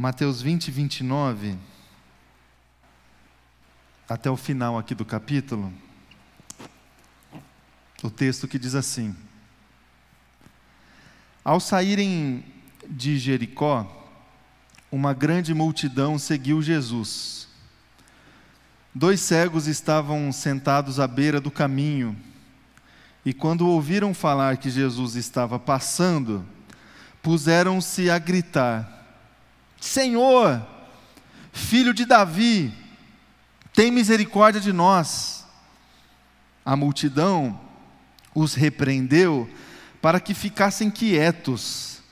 Mateus 20, 29, até o final aqui do capítulo, o texto que diz assim: Ao saírem de Jericó, uma grande multidão seguiu Jesus. Dois cegos estavam sentados à beira do caminho, e quando ouviram falar que Jesus estava passando, puseram-se a gritar: Senhor, filho de Davi, tem misericórdia de nós. A multidão os repreendeu para que ficassem quietos.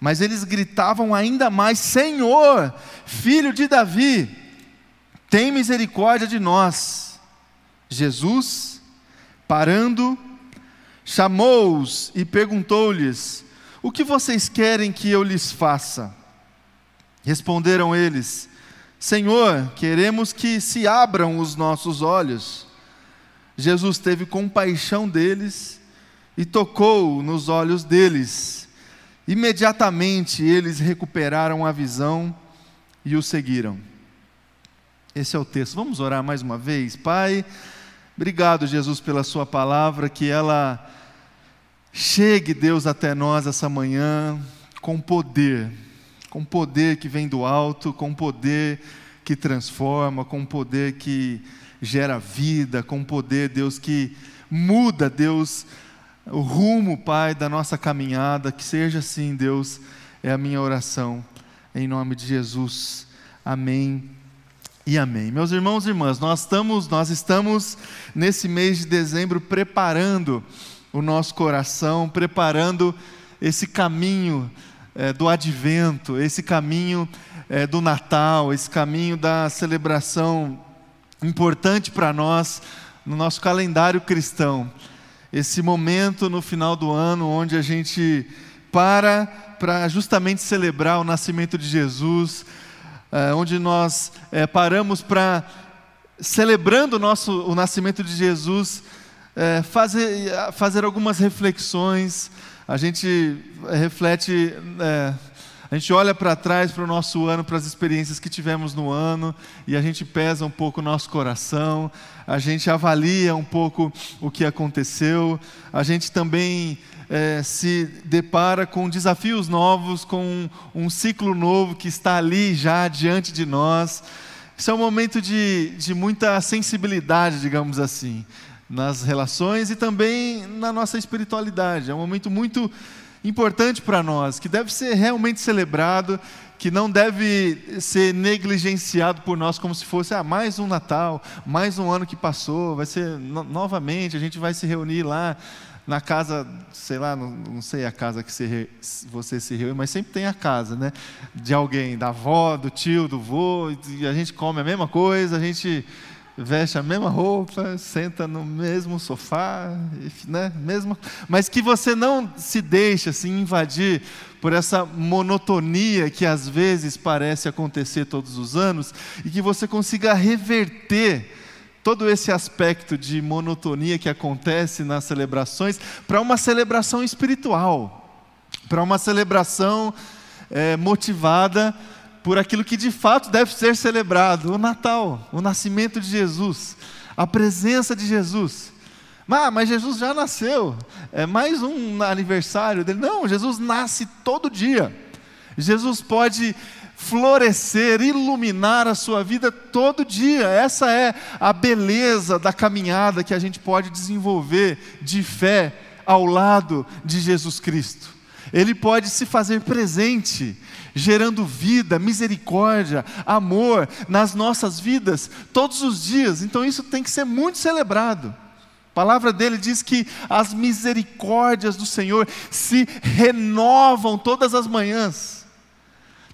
Mas eles gritavam ainda mais: Senhor, filho de Davi, tem misericórdia de nós. Jesus, parando, chamou-os e perguntou-lhes: O que vocês querem que eu lhes faça? Responderam eles: Senhor, queremos que se abram os nossos olhos. Jesus teve compaixão deles e tocou nos olhos deles. Imediatamente eles recuperaram a visão e o seguiram. Esse é o texto. Vamos orar mais uma vez. Pai, obrigado, Jesus, pela Sua palavra, que ela chegue, Deus, até nós essa manhã com poder com poder que vem do alto, com poder que transforma, com poder que gera vida, com poder, Deus, que muda, Deus, o rumo, Pai, da nossa caminhada, que seja assim, Deus, é a minha oração, em nome de Jesus. Amém e amém. Meus irmãos e irmãs, nós estamos, nós estamos nesse mês de dezembro preparando o nosso coração, preparando esse caminho é, do advento, esse caminho é, do Natal, esse caminho da celebração importante para nós no nosso calendário cristão. Esse momento no final do ano onde a gente para para justamente celebrar o nascimento de Jesus, é, onde nós é, paramos para celebrando o nosso o nascimento de Jesus, é, fazer fazer algumas reflexões a gente reflete, é, a gente olha para trás para o nosso ano, para as experiências que tivemos no ano, e a gente pesa um pouco o nosso coração, a gente avalia um pouco o que aconteceu, a gente também é, se depara com desafios novos, com um ciclo novo que está ali já diante de nós. Isso é um momento de, de muita sensibilidade, digamos assim nas relações e também na nossa espiritualidade. É um momento muito importante para nós, que deve ser realmente celebrado, que não deve ser negligenciado por nós como se fosse ah, mais um Natal, mais um ano que passou, vai ser no novamente, a gente vai se reunir lá na casa, sei lá, não, não sei a casa que você se reúne, mas sempre tem a casa, né? De alguém, da avó, do tio, do vô, e a gente come a mesma coisa, a gente veste a mesma roupa, senta no mesmo sofá, né? Mesmo, mas que você não se deixe assim invadir por essa monotonia que às vezes parece acontecer todos os anos e que você consiga reverter todo esse aspecto de monotonia que acontece nas celebrações para uma celebração espiritual, para uma celebração é, motivada por aquilo que de fato deve ser celebrado: o Natal, o nascimento de Jesus, a presença de Jesus. Ah, mas Jesus já nasceu, é mais um aniversário dele. Não, Jesus nasce todo dia. Jesus pode florescer, iluminar a sua vida todo dia. Essa é a beleza da caminhada que a gente pode desenvolver de fé ao lado de Jesus Cristo. Ele pode se fazer presente gerando vida, misericórdia, amor nas nossas vidas todos os dias. Então isso tem que ser muito celebrado. A palavra dele diz que as misericórdias do Senhor se renovam todas as manhãs.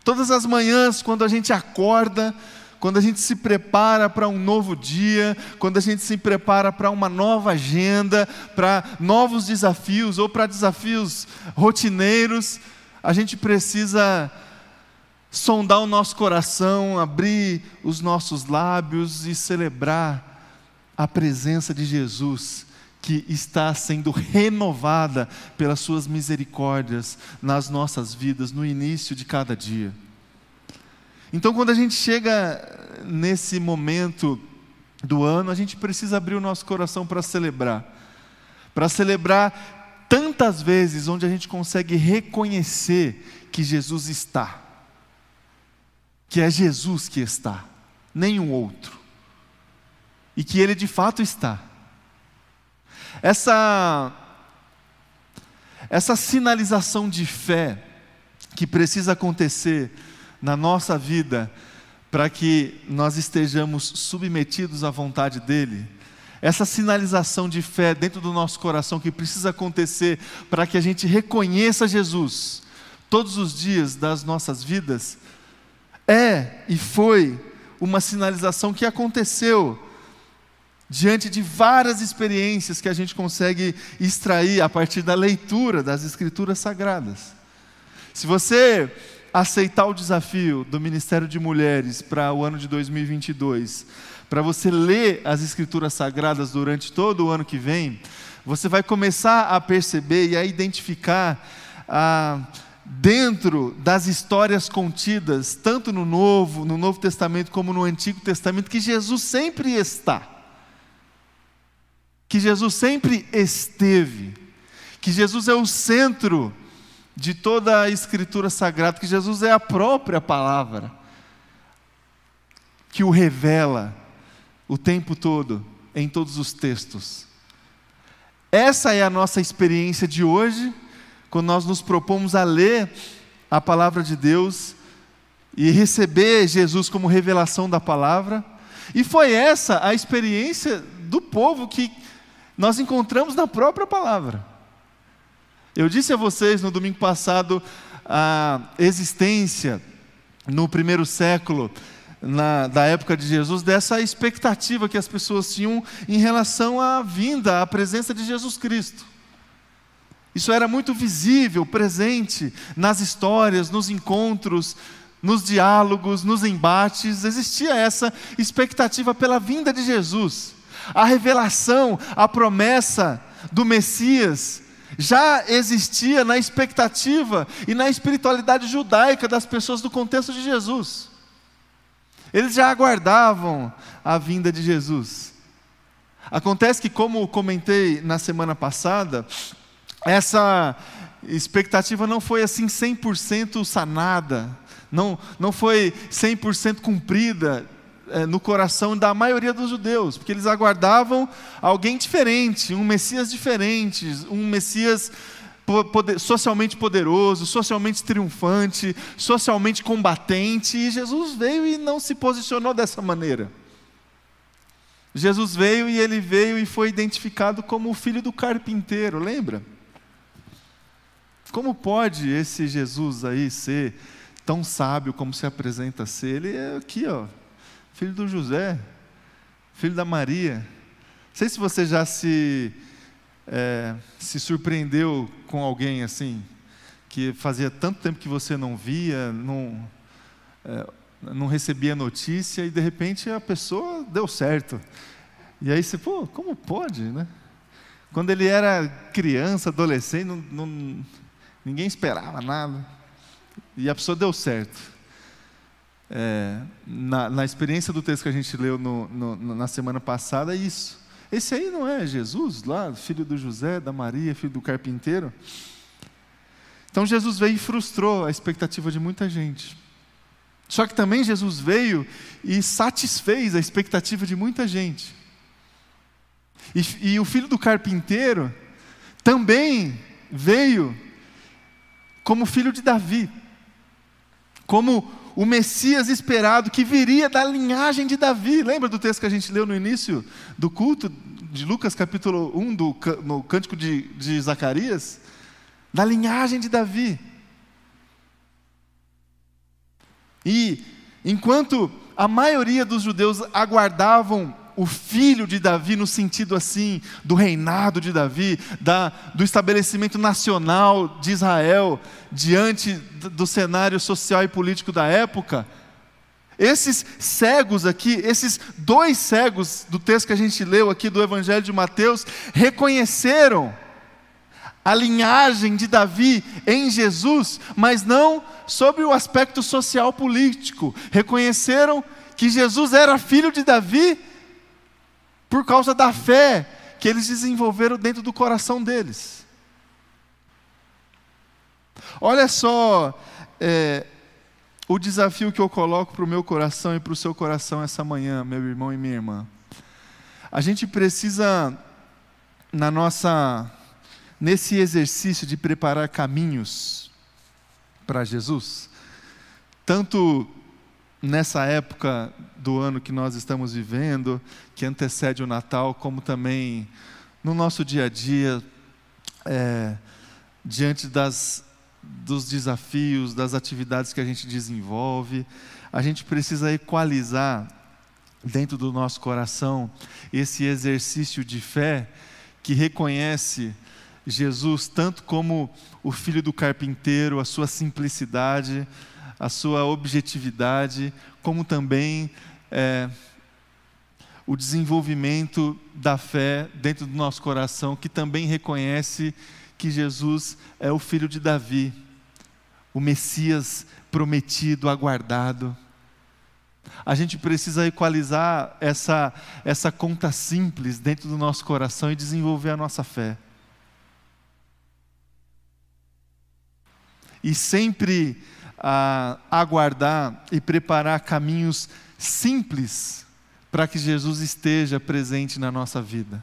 Todas as manhãs, quando a gente acorda, quando a gente se prepara para um novo dia, quando a gente se prepara para uma nova agenda, para novos desafios ou para desafios rotineiros, a gente precisa sondar o nosso coração, abrir os nossos lábios e celebrar a presença de Jesus que está sendo renovada pelas suas misericórdias nas nossas vidas no início de cada dia. Então, quando a gente chega nesse momento do ano, a gente precisa abrir o nosso coração para celebrar. Para celebrar tantas vezes onde a gente consegue reconhecer que Jesus está. Que é Jesus que está, nenhum outro. E que Ele de fato está. Essa, essa sinalização de fé que precisa acontecer na nossa vida para que nós estejamos submetidos à vontade dEle, essa sinalização de fé dentro do nosso coração que precisa acontecer para que a gente reconheça Jesus todos os dias das nossas vidas, é e foi uma sinalização que aconteceu diante de várias experiências que a gente consegue extrair a partir da leitura das Escrituras Sagradas. Se você aceitar o desafio do Ministério de Mulheres para o ano de 2022, para você ler as Escrituras Sagradas durante todo o ano que vem, você vai começar a perceber e a identificar ah, dentro das histórias contidas, tanto no Novo, no Novo Testamento como no Antigo Testamento, que Jesus sempre está. Que Jesus sempre esteve. Que Jesus é o centro de toda a Escritura Sagrada, que Jesus é a própria palavra, que o revela o tempo todo, em todos os textos. Essa é a nossa experiência de hoje, quando nós nos propomos a ler a palavra de Deus e receber Jesus como revelação da palavra. E foi essa a experiência do povo que nós encontramos na própria palavra. Eu disse a vocês no domingo passado a existência no primeiro século, na, da época de Jesus, dessa expectativa que as pessoas tinham em relação à vinda, à presença de Jesus Cristo. Isso era muito visível, presente nas histórias, nos encontros, nos diálogos, nos embates, existia essa expectativa pela vinda de Jesus. A revelação, a promessa do Messias já existia na expectativa e na espiritualidade judaica das pessoas do contexto de Jesus. Eles já aguardavam a vinda de Jesus. Acontece que, como comentei na semana passada, essa expectativa não foi assim 100% sanada, não, não foi 100% cumprida no coração da maioria dos judeus, porque eles aguardavam alguém diferente, um Messias diferente, um Messias poder, socialmente poderoso, socialmente triunfante, socialmente combatente, e Jesus veio e não se posicionou dessa maneira. Jesus veio e ele veio e foi identificado como o filho do carpinteiro, lembra? Como pode esse Jesus aí ser tão sábio como se apresenta ser? Ele é aqui, ó, filho do José, filho da Maria. Não sei se você já se, é, se surpreendeu com alguém assim, que fazia tanto tempo que você não via, não, é, não recebia notícia e de repente a pessoa deu certo. E aí você, pô, como pode, né? Quando ele era criança, adolescente, não, não, ninguém esperava nada. E a pessoa deu certo é, na, na, experiência do texto que a gente leu no, no, na semana passada, é isso. Esse aí não é Jesus, lá, filho do José, da Maria, filho do carpinteiro? Então Jesus veio e frustrou a expectativa de muita gente. Só que também Jesus veio e satisfez a expectativa de muita gente. E, e o filho do carpinteiro também veio como filho de Davi, como o Messias esperado que viria da linhagem de Davi. Lembra do texto que a gente leu no início do culto de Lucas, capítulo 1, do, no cântico de, de Zacarias? Da linhagem de Davi. E enquanto a maioria dos judeus aguardavam o filho de Davi, no sentido assim, do reinado de Davi, da, do estabelecimento nacional de Israel, diante do cenário social e político da época. Esses cegos aqui, esses dois cegos do texto que a gente leu aqui do Evangelho de Mateus, reconheceram a linhagem de Davi em Jesus, mas não sobre o aspecto social político. Reconheceram que Jesus era filho de Davi por causa da fé que eles desenvolveram dentro do coração deles. Olha só é, o desafio que eu coloco para o meu coração e para o seu coração essa manhã, meu irmão e minha irmã. A gente precisa, na nossa, nesse exercício de preparar caminhos para Jesus, tanto nessa época do ano que nós estamos vivendo, que antecede o Natal, como também no nosso dia a dia, é, diante das, dos desafios, das atividades que a gente desenvolve, a gente precisa equalizar dentro do nosso coração esse exercício de fé que reconhece Jesus tanto como o filho do carpinteiro, a sua simplicidade, a sua objetividade, como também é, o desenvolvimento da fé dentro do nosso coração, que também reconhece que Jesus é o filho de Davi, o Messias prometido, aguardado. A gente precisa equalizar essa, essa conta simples dentro do nosso coração e desenvolver a nossa fé. E sempre a aguardar e preparar caminhos simples para que Jesus esteja presente na nossa vida.